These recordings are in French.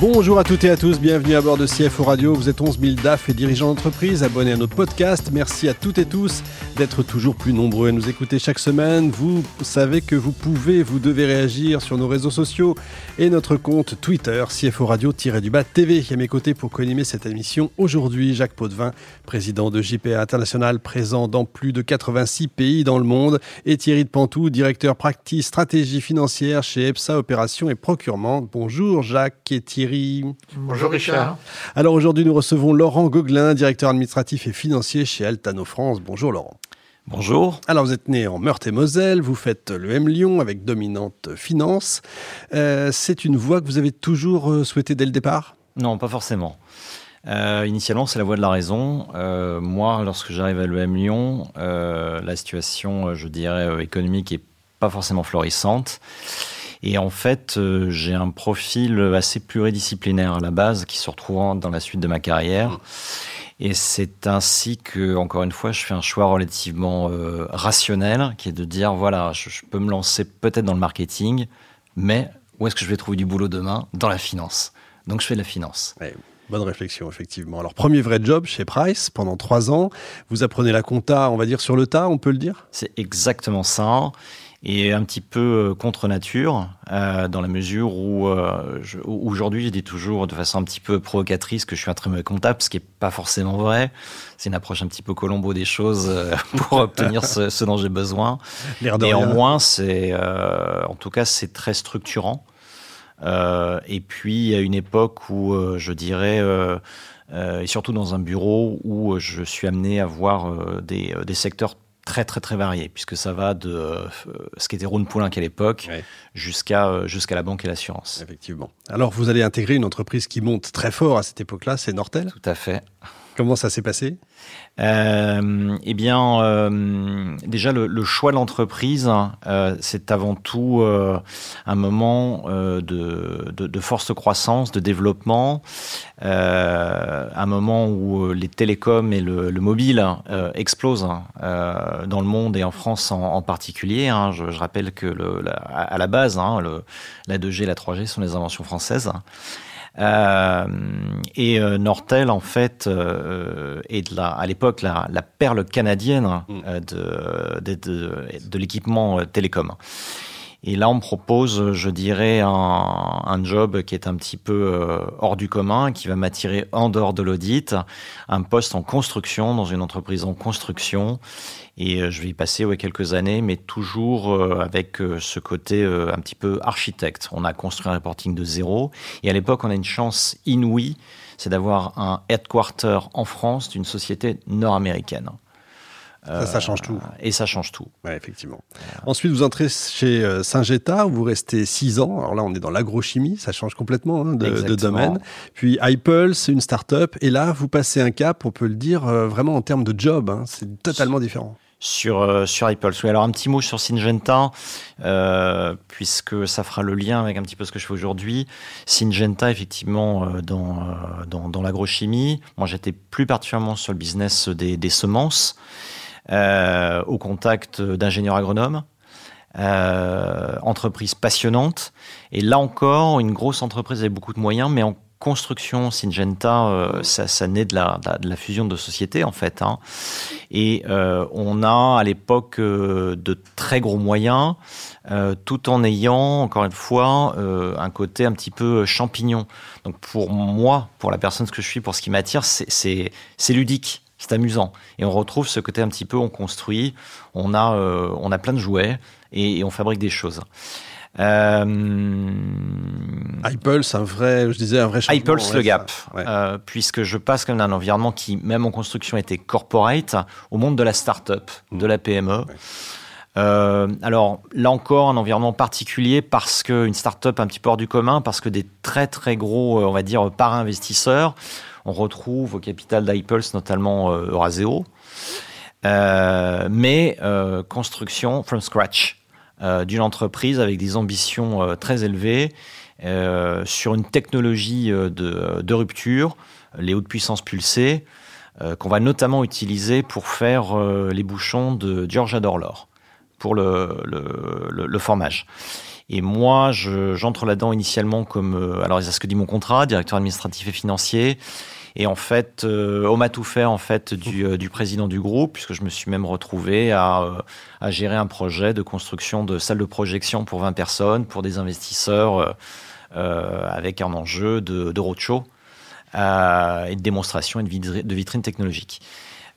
Bonjour à toutes et à tous, bienvenue à bord de CFO Radio. Vous êtes 11 000 DAF et dirigeants d'entreprise, abonnés à notre podcast. Merci à toutes et tous d'être toujours plus nombreux à nous écouter chaque semaine. Vous savez que vous pouvez, vous devez réagir sur nos réseaux sociaux et notre compte Twitter, CFO Radio-du-bas TV. À mes côtés pour co-animer cette émission aujourd'hui, Jacques Potvin, président de JPA International, présent dans plus de 86 pays dans le monde, et Thierry de Pantou, directeur practice stratégie financière chez EPSA Opération et Procurement. Bonjour Jacques et Thierry. Bonjour Richard. Alors aujourd'hui, nous recevons Laurent Gauguelin, directeur administratif et financier chez Altano France. Bonjour Laurent. Bonjour. Alors vous êtes né en Meurthe-et-Moselle, vous faites le M Lyon avec dominante finance. Euh, c'est une voie que vous avez toujours euh, souhaité dès le départ? Non, pas forcément. Euh, initialement, c'est la voie de la raison. moi, lorsque j'arrive à l'EM Lyon, la situation, je dirais, économique est pas forcément florissante. Et en fait, euh, j'ai un profil assez pluridisciplinaire à la base qui se retrouve dans la suite de ma carrière. Et c'est ainsi que, encore une fois, je fais un choix relativement euh, rationnel, qui est de dire, voilà, je, peux me lancer peut-être dans le marketing, mais où est-ce que je vais trouver du boulot demain? Dans la finance. Donc je fais de la finance. Bonne réflexion, effectivement. Alors, premier vrai job chez Price pendant trois ans. Vous apprenez la compta, on va dire, sur le tas, on peut le dire? C'est exactement ça et un petit peu euh, contre nature, euh, dans la mesure où, euh, aujourd'hui, je dis toujours de façon un petit peu provocatrice que je suis un très mauvais comptable, ce qui n'est pas forcément vrai. C'est une approche un petit peu Colombo des choses euh, pour obtenir ce, ce, dont j'ai besoin. Néanmoins, c'est, en tout cas, c'est très structurant. et puis, à une époque où, je dirais, et surtout dans un bureau où je suis amené à voir des, des secteurs très très très varié, puisque ça va de euh, ce qu'était Rhône Poulin à l'époque jusqu'à euh, jusqu'à la banque et l'assurance. Effectivement. Alors vous allez intégrer une entreprise qui monte très fort à cette époque-là, c'est Nortel? Tout à fait. Comment ça s'est passé? Euh, Eh bien, euh, déjà le, choix de l'entreprise, euh, c'est avant tout un moment de, de, de, force croissance, de développement, un moment où les télécoms et le, le mobile explosent dans le monde et en France en, particulier. Hein. Je, rappelle que la, à la base, hein, la 2G et la 3G sont des inventions françaises. Euh, et euh, Nortel, en fait, euh, est de la, à l'époque la, la, perle canadienne mm. de, de, de, de l'équipement télécom. Et là, on propose, je dirais, un, job qui est un petit peu euh, hors du commun, qui va m'attirer en dehors de l'audit, un poste en construction, dans une entreprise en construction. Et euh, je vais y passer quelques années, mais toujours euh, avec ce côté un petit peu architecte. On a construit un reporting de zéro. Et à l'époque, on a une chance inouïe, c'est d'avoir un headquarter en France d'une société nord-américaine. Ça, ça, change tout. Euh, et ça change tout. Ouais, effectivement. Ensuite, vous entrez chez euh, Saint-Geta, vous restez six ans. Alors là, on est dans l'agrochimie, ça change complètement hein, de, de, domaine. Puis c'est une start-up. Et là, vous passez un cap, on peut le dire, euh, vraiment en termes de job. Hein, c'est totalement différent sur euh, sur Ipulse. Oui, alors un petit mot sur Syngenta, euh, puisque ça fera le lien avec un petit peu ce que je fais aujourd'hui. Syngenta, effectivement, euh, dans, dans, dans l'agrochimie. Moi, j'étais plus particulièrement sur le business des, des semences euh, au contact d'ingénieurs agronomes. Euh, entreprise passionnante et là encore une grosse entreprise avec beaucoup de moyens mais en construction Syngenta euh, ça, naît de la, fusion de sociétés en fait hein. et on a à l'époque de très gros moyens tout en ayant encore une fois un côté un petit peu champignon donc pour moi pour la personne que je suis pour ce qui m'attire c'est ludique c'est amusant. Et on retrouve ce côté un petit peu, on construit, on a, euh, on a plein de jouets et, et on fabrique des choses. Euh... Impulse, un vrai, je disais un vrai changement. Impulse le gap, ouais. euh, puisque je passe comme d'un environnement qui, même en construction, était corporate, au monde de la start-up, mmh. de la PME. Ouais. Euh, alors là encore, un environnement particulier parce qu'une start-up un petit peu hors du commun, parce que des très très gros, on va dire, par investisseurs on retrouve au capital d'Ipples notamment euh, Euraseo, euh, mais euh, construction from scratch euh, d'une entreprise avec des ambitions euh, très élevées euh, sur une technologie de, de rupture les hautes puissances pulsées, qu'on va notamment utiliser pour faire les bouchons de George Adorlor pour le, le, le, formage. Et moi, j'entre là-dedans initialement comme, alors c'est ce que dit mon contrat, directeur administratif et financier. Et en fait, euh, on m'a tout fait en fait du, euh, du, président du groupe, puisque je me suis même retrouvé à, euh, à, gérer un projet de construction de salle de projection pour 20 personnes, pour des investisseurs, avec un enjeu de, roadshow et de démonstration et de vitrine technologique.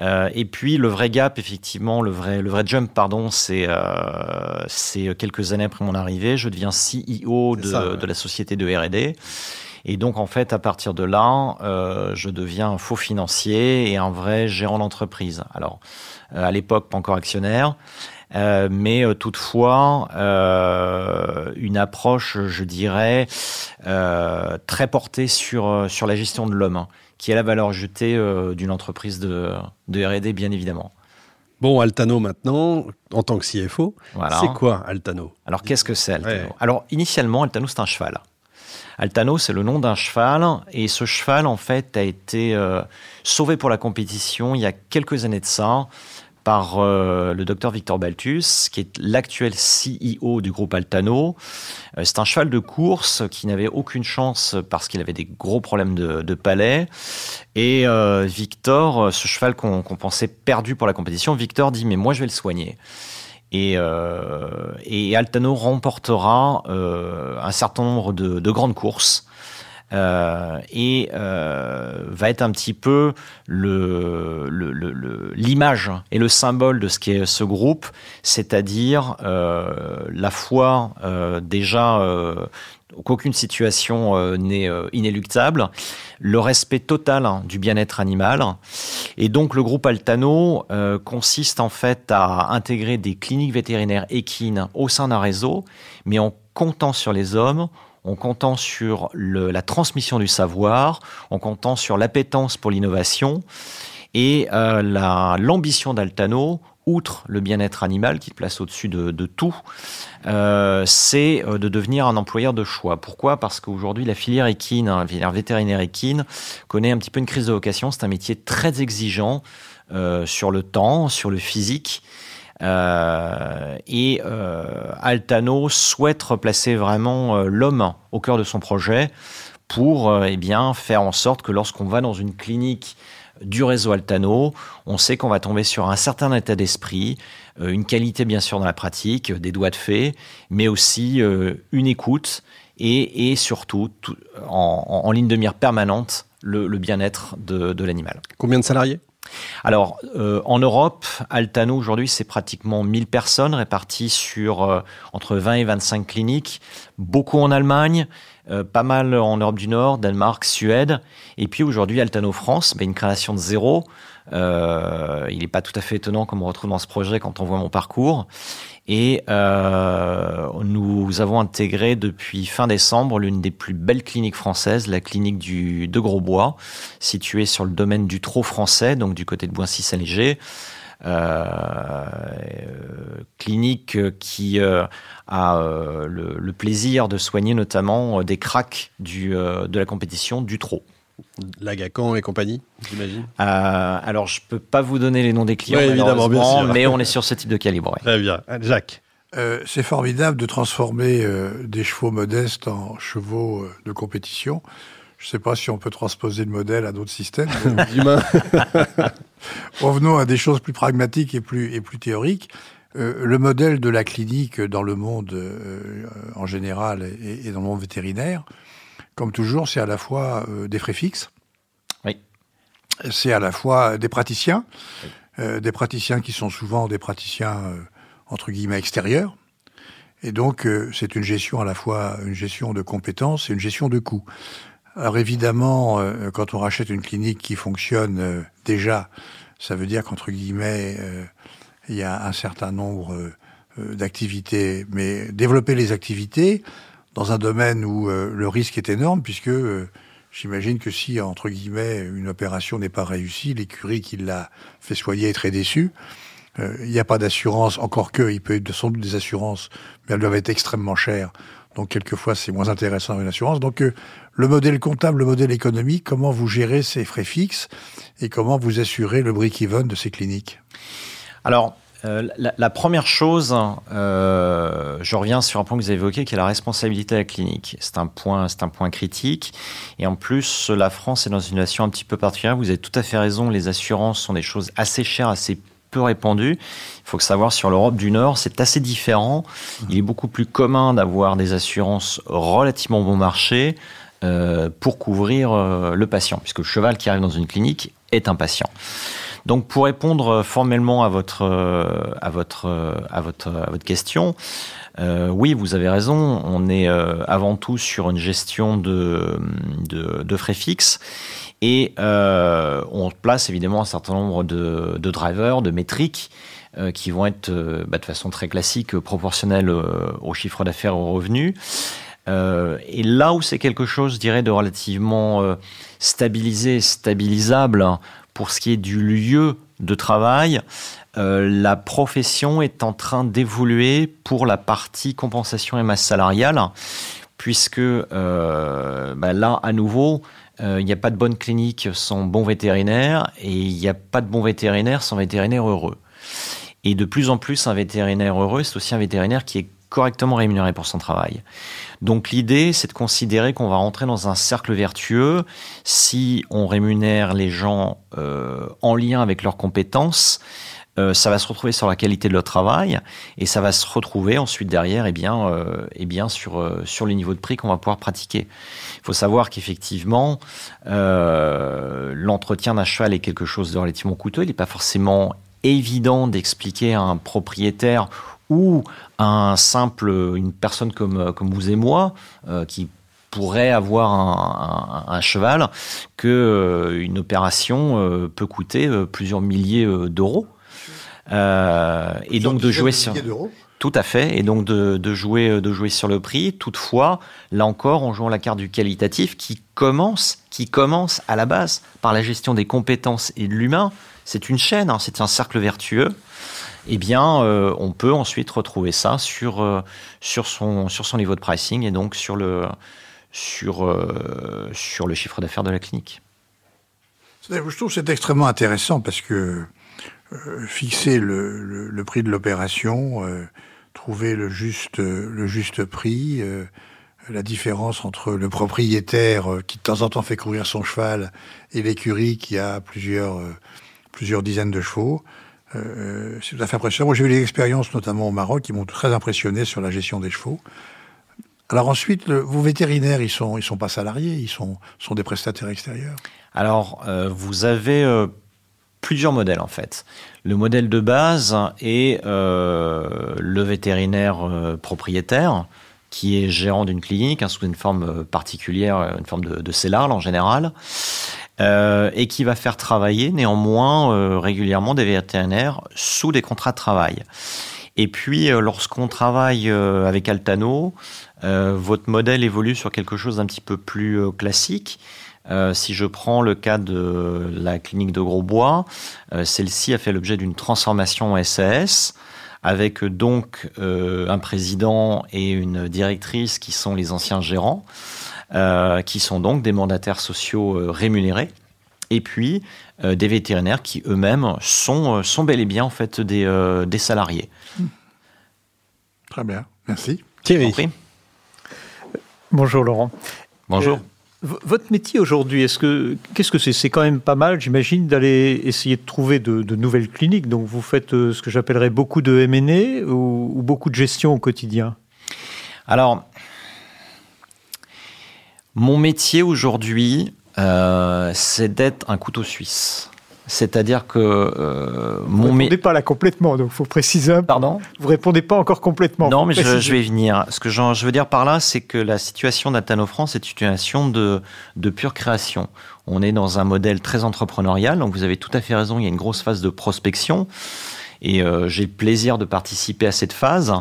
Euh, et puis le vrai gap, effectivement, le vrai, le vrai jump, pardon, c'est euh, c'est quelques années après mon arrivée, je deviens CEO de, de la société de R&D. Et donc, en fait, à partir de là, euh, je deviens un faux financier et un vrai gérant d'entreprise. Alors, euh, à l'époque, pas encore actionnaire. Euh, mais euh, toutefois euh, une approche, je dirais, euh, très portée sur sur la gestion de l'homme, hein, qui est la valeur ajoutée d'une entreprise de, de R&D, bien évidemment. Bon, Altano maintenant, en tant que CFO, voilà. c'est quoi Altano? Alors qu'est-ce que c'est Altano? Ouais. Alors initialement, Altano c'est un cheval. Altano, c'est le nom d'un cheval, et ce cheval, en fait, a été euh, sauvé pour la compétition il y a quelques années de ça par euh, le docteur Victor Baltus, qui est l'actuel CEO du groupe Altano. Euh, c'est un cheval de course qui n'avait aucune chance parce qu'il avait des gros problèmes de, palais. Et euh, Victor, ce cheval qu'on qu pensait perdu pour la compétition, Victor dit mais moi je vais le soigner. Et, Altano remportera un certain nombre de grandes courses. Euh, et euh, va être un petit peu l'image et le symbole de ce qu'est ce groupe, c'est-à-dire euh, la foi déjà qu'aucune situation n'est inéluctable, le respect total hein, du bien-être animal. Et donc le groupe Altano consiste en fait à intégrer des cliniques vétérinaires équines au sein d'un réseau, mais en comptant sur les hommes, en comptant sur la transmission du savoir, en comptant sur l'appétence pour l'innovation et euh, l'ambition d'Altano, outre le bien-être animal qui place au-dessus de, tout, euh, c'est euh, de devenir un employeur de choix. Pourquoi? Parce qu'aujourd'hui, la filière équine, la filière vétérinaire équine, connaît un petit peu une crise de vocation. C'est un métier très exigeant sur le temps, sur le physique. Euh, et euh, Altano souhaite replacer vraiment euh, l'homme au cœur de son projet pour eh bien, faire en sorte que lorsqu'on va dans une clinique du réseau Altano, on sait qu'on va tomber sur un certain état d'esprit, une qualité bien sûr dans la pratique, des doigts de fée, mais aussi une écoute et, et surtout tout, en, ligne de mire permanente le, bien-être de l'animal. Combien de salariés? Alors, euh, en Europe, Altano aujourd'hui, c'est pratiquement 1000 personnes réparties sur euh, entre 20 et 25 cliniques, beaucoup en Allemagne, euh, pas mal en Europe du Nord, Danemark, Suède. Et puis aujourd'hui, Altano France, bah, une création de zéro. Euh, il n'est pas tout à fait étonnant comme on retrouve dans ce projet quand on voit mon parcours. Et euh, nous avons intégré depuis fin décembre l'une des plus belles cliniques françaises, la clinique du de Grosbois, située sur le domaine du Trot français, donc du côté de Boissy-Saint-Léger. Euh, clinique qui a le, plaisir de soigner notamment des cracks de la compétition du trot. Lagacan et compagnie, j'imagine euh, Alors, je ne peux pas vous donner les noms des clients, ouais, évidemment, bien sûr. mais on est sur ce type de calibre. Ouais. Très bien. Jacques euh, C'est formidable de transformer euh, des chevaux modestes en chevaux euh, de compétition. Je ne sais pas si on peut transposer le modèle à d'autres systèmes. Revenons à des choses plus pragmatiques et plus, et plus théoriques. Euh, le modèle de la clinique dans le monde euh, en général et, et, dans le monde vétérinaire, comme toujours, c'est à la fois euh, des frais fixes. Oui. C'est à la fois des praticiens, oui. euh, des praticiens qui sont souvent des praticiens euh, entre guillemets extérieurs. Et donc, c'est une gestion à la fois une gestion de compétences et une gestion de coûts. Alors évidemment, quand on rachète une clinique qui fonctionne déjà, ça veut dire qu'entre guillemets, il y a un certain nombre d'activités. Mais développer les activités, dans un domaine où euh, le risque est énorme, puisque euh, j'imagine que si, entre guillemets, une opération n'est pas réussie, l'écurie qui l'a fait soigner est très déçue. Il euh, n'y a pas d'assurance, encore que, il peut être sans doute des assurances, mais elles doivent être extrêmement chères. Donc quelquefois c'est moins intéressant dans une assurance. Donc euh, le modèle comptable, le modèle économique, comment vous gérez ces frais fixes et comment vous assurez le break-even de ces cliniques? Alors euh, la, première chose, euh, je reviens sur un point que vous avez évoqué, qui est la responsabilité de la clinique. C'est un point, c'est un point critique. Et en plus, la France est dans une situation un petit peu particulière. Vous avez tout à fait raison. Les assurances sont des choses assez chères, assez peu répandues. Il faut que savoir sur l'Europe du Nord, c'est assez différent. Il est beaucoup plus commun d'avoir des assurances relativement bon marché euh, pour couvrir le patient, puisque le cheval qui arrive dans une clinique est un patient. Donc pour répondre formellement à votre à votre à votre à votre question, euh, oui, vous avez raison. On est euh, avant tout sur une gestion de de, frais fixes. Et euh, on place évidemment un certain nombre de, de drivers, de métriques euh, qui vont être bah, de façon très classique proportionnelles au chiffre d'affaires, aux revenus. et là où c'est quelque chose, je dirais, de relativement stabilisé, stabilisable pour ce qui est du lieu de travail, euh, la profession est en train d'évoluer pour la partie compensation et masse salariale, puisque euh, bah là, à nouveau, euh, il n'y a pas de bonne clinique sans bon vétérinaire, et il n'y a pas de bon vétérinaire sans vétérinaire heureux. Et de plus en plus, un vétérinaire heureux, c'est aussi un vétérinaire qui est correctement rémunéré pour son travail. Donc l'idée, c'est de considérer qu'on va rentrer dans un cercle vertueux si on rémunère les gens euh, en lien avec leurs compétences. Euh, ça va se retrouver sur la qualité de leur travail et ça va se retrouver ensuite derrière eh bien, euh, eh bien sur, sur les niveaux de prix qu'on va pouvoir pratiquer. Il faut savoir qu'effectivement, l'entretien d'un cheval est quelque chose de relativement coûteux. Il n'est pas forcément évident d'expliquer à un propriétaire ou un simple, une personne comme, comme vous et moi, euh, qui pourrait avoir un, un, un cheval, que euh, une opération euh, peut coûter plusieurs milliers d'euros. et donc de jouer sur tout à fait, et donc de, de, jouer de jouer sur le prix. Toutefois, là encore, en jouant la carte du qualitatif, qui commence qui commence à la base par la gestion des compétences et de l'humain. C'est une chaîne, hein, c'est un cercle vertueux eh bien, euh, on peut ensuite retrouver ça sur, euh, sur, son, sur son niveau de pricing et donc sur le, sur, euh, sur le chiffre d'affaires de la clinique. Je trouve c'est extrêmement intéressant parce que fixer le, le, le, prix de l'opération, trouver le juste, le juste prix, la différence entre le propriétaire qui de temps en temps fait courir son cheval et l'écurie qui a plusieurs, plusieurs dizaines de chevaux, euh, c'est tout à fait impressionnant. Moi, j'ai eu des expériences, notamment au Maroc, qui m'ont très impressionné sur la gestion des chevaux. Alors ensuite, vos vétérinaires, ils sont, ils sont pas salariés, ils sont, sont des prestataires extérieurs. Alors, euh, vous avez euh, plusieurs modèles en fait. Le modèle de base est euh, le vétérinaire euh, propriétaire qui est gérant d'une clinique hein, sous une forme particulière, une forme de, de CELARL en général euh, et qui va faire travailler néanmoins euh, régulièrement des vétérinaires sous des contrats de travail. Et puis, euh, lorsqu'on travaille avec Altano, votre modèle évolue sur quelque chose d'un petit peu plus classique. si je prends le cas de la clinique de Grosbois, celle-ci a fait l'objet d'une transformation SAS avec donc un président et une directrice qui sont les anciens gérants qui sont donc des mandataires sociaux euh, rémunérés, et puis euh, des vétérinaires qui eux-mêmes sont, sont bel et bien en fait des, euh, des salariés. Mmh. Très bien, merci. Thierry. Bonjour Laurent. Bonjour. Euh, votre métier aujourd'hui, est-ce que qu'est-ce que c'est? C'est quand même pas mal, j'imagine, d'aller essayer de trouver de, de, nouvelles cliniques. Donc vous faites euh, ce que j'appellerais beaucoup de M&A ou, ou, beaucoup de gestion au quotidien? Alors, mon métier aujourd'hui, euh, c'est d'être un couteau suisse. C'est-à-dire que euh, mon Vous ne répondez pas là complètement, donc faut préciser. Un... Pardon? Vous répondez pas encore complètement. Non, mais je, je, vais y venir. Ce que je veux dire par là, c'est que la situation d'Atano France est une situation de, de pure création. On est dans un modèle très entrepreneurial, donc vous avez tout à fait raison. Il y a une grosse phase de prospection, et euh, j'ai le plaisir de participer à cette phase.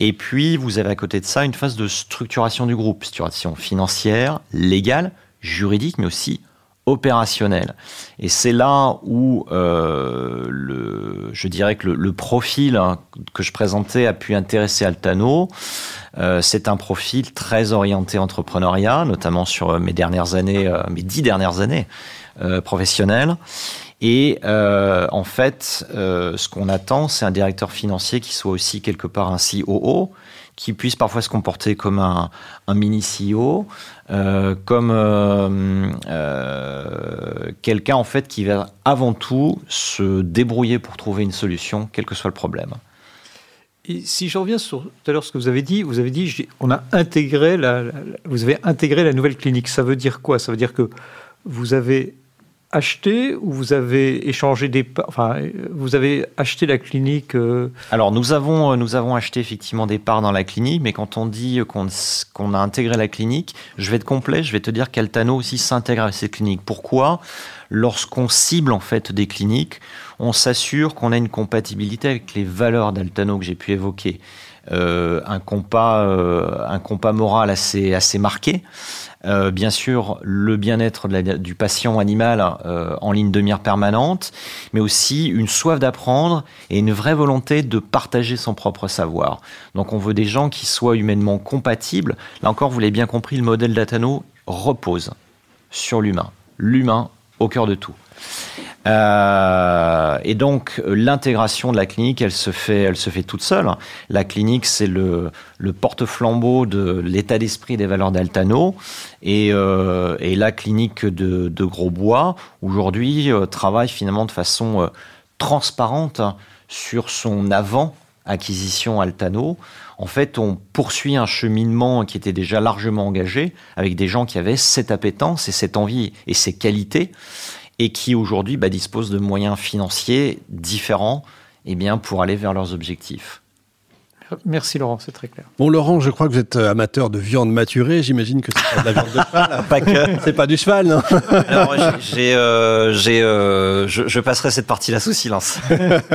Et puis, vous avez à côté de ça une phase de structuration du groupe, structuration financière, légale, juridique, mais aussi opérationnel. Et c'est là où euh, le, je dirais que le, profil hein, que je présentais a pu intéresser Altano. Euh, c'est un profil très orienté entrepreneuriat, notamment sur mes dernières années, euh, mes dix dernières années professionnelles. Et en fait, ce qu'on attend, c'est un directeur financier qui soit aussi quelque part un COO, qui puisse parfois se comporter comme un, mini CEO, euh, comme euh, euh, quelqu'un en fait qui va avant tout se débrouiller pour trouver une solution, quel que soit le problème. Si je reviens sur tout à l'heure ce que vous avez dit, vous avez dit on a intégré la, vous avez intégré la nouvelle clinique. Ça veut dire quoi? Ça veut dire que vous avez acheté ou vous avez échangé des enfin vous avez acheté la clinique euh Alors nous avons euh, nous avons acheté effectivement des parts dans la clinique mais quand on dit qu'on qu'on a intégré la clinique, je vais être complet, je vais te dire qu'Altano aussi s'intègre à cette clinique. Pourquoi? Lorsqu'on cible en fait des cliniques, on s'assure qu'on a une compatibilité avec les valeurs d'Altano que j'ai pu évoquer. Euh, un compas euh, un compas moral assez marqué euh, bien sûr le bien-être du patient animal en ligne de mire permanente, mais aussi une soif d'apprendre et une vraie volonté de partager son propre savoir. Donc on veut des gens qui soient humainement compatibles. Là encore, vous l'avez bien compris, le modèle d'Atano repose sur l'humain. L'humain au cœur de tout. Euh, et donc l'intégration de la clinique, elle se fait, elle se fait toute seule. La clinique, c'est le, porte-flambeau de l'état d'esprit des valeurs d'Altano, et, euh, la clinique de, Grosbois aujourd'hui euh, travaille finalement de façon transparente sur son avant acquisition Altano. En fait, on poursuit un cheminement qui était déjà largement engagé avec des gens qui avaient cette appétence et cette envie et ces qualités et qui aujourd'hui bah, disposent de moyens financiers différents eh bien, pour aller vers leurs objectifs. Merci Laurent, c'est très clair. Bon Laurent, je crois que vous êtes euh, amateur de viande maturée. J'imagine que c'est pas de la viande de cheval. pas que. C'est pas du cheval, non Alors j'ai, euh, j'ai, euh, je, je, passerai cette partie-là sous silence.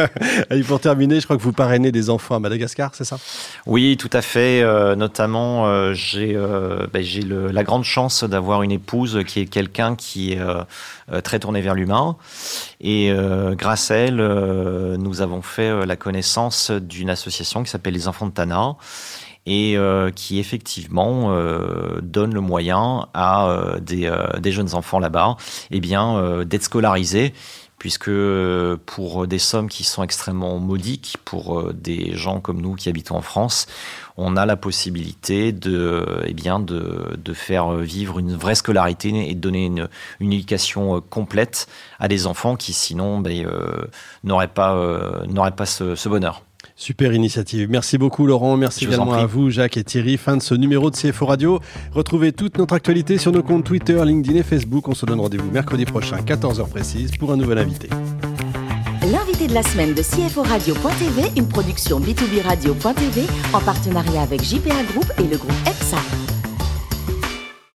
Et pour terminer, je crois que vous parrainez des enfants à Madagascar, c'est ça? Oui, tout à fait. Euh, notamment, euh, j'ai, euh, ben, j'ai le, la grande chance d'avoir une épouse qui est quelqu'un qui est très tourné vers l'humain. Et grâce à elle, nous avons fait la connaissance d'une association qui s'appelle les enfants de Tana et euh, qui effectivement euh, donne le moyen à euh, des, euh, des, jeunes enfants là-bas eh bien d'être scolarisés puisque pour des sommes qui sont extrêmement modiques pour des gens comme nous qui habitons en France, on a la possibilité de, eh bien, de, faire vivre une vraie scolarité et de donner une, éducation complète à des enfants qui sinon ben, n'auraient pas, pas ce bonheur. Super initiative. Merci beaucoup Laurent. Merci Je également à vous Jacques et Thierry. Fin de ce numéro de CFO Radio. Retrouvez toute notre actualité sur nos comptes Twitter, LinkedIn et Facebook. On se donne rendez-vous mercredi prochain, 14h précise, pour un nouvel invité. L'invité de la semaine de CFO Radio.tv, une production B2B Radio.tv en partenariat avec JPA Group et le groupe EPSA.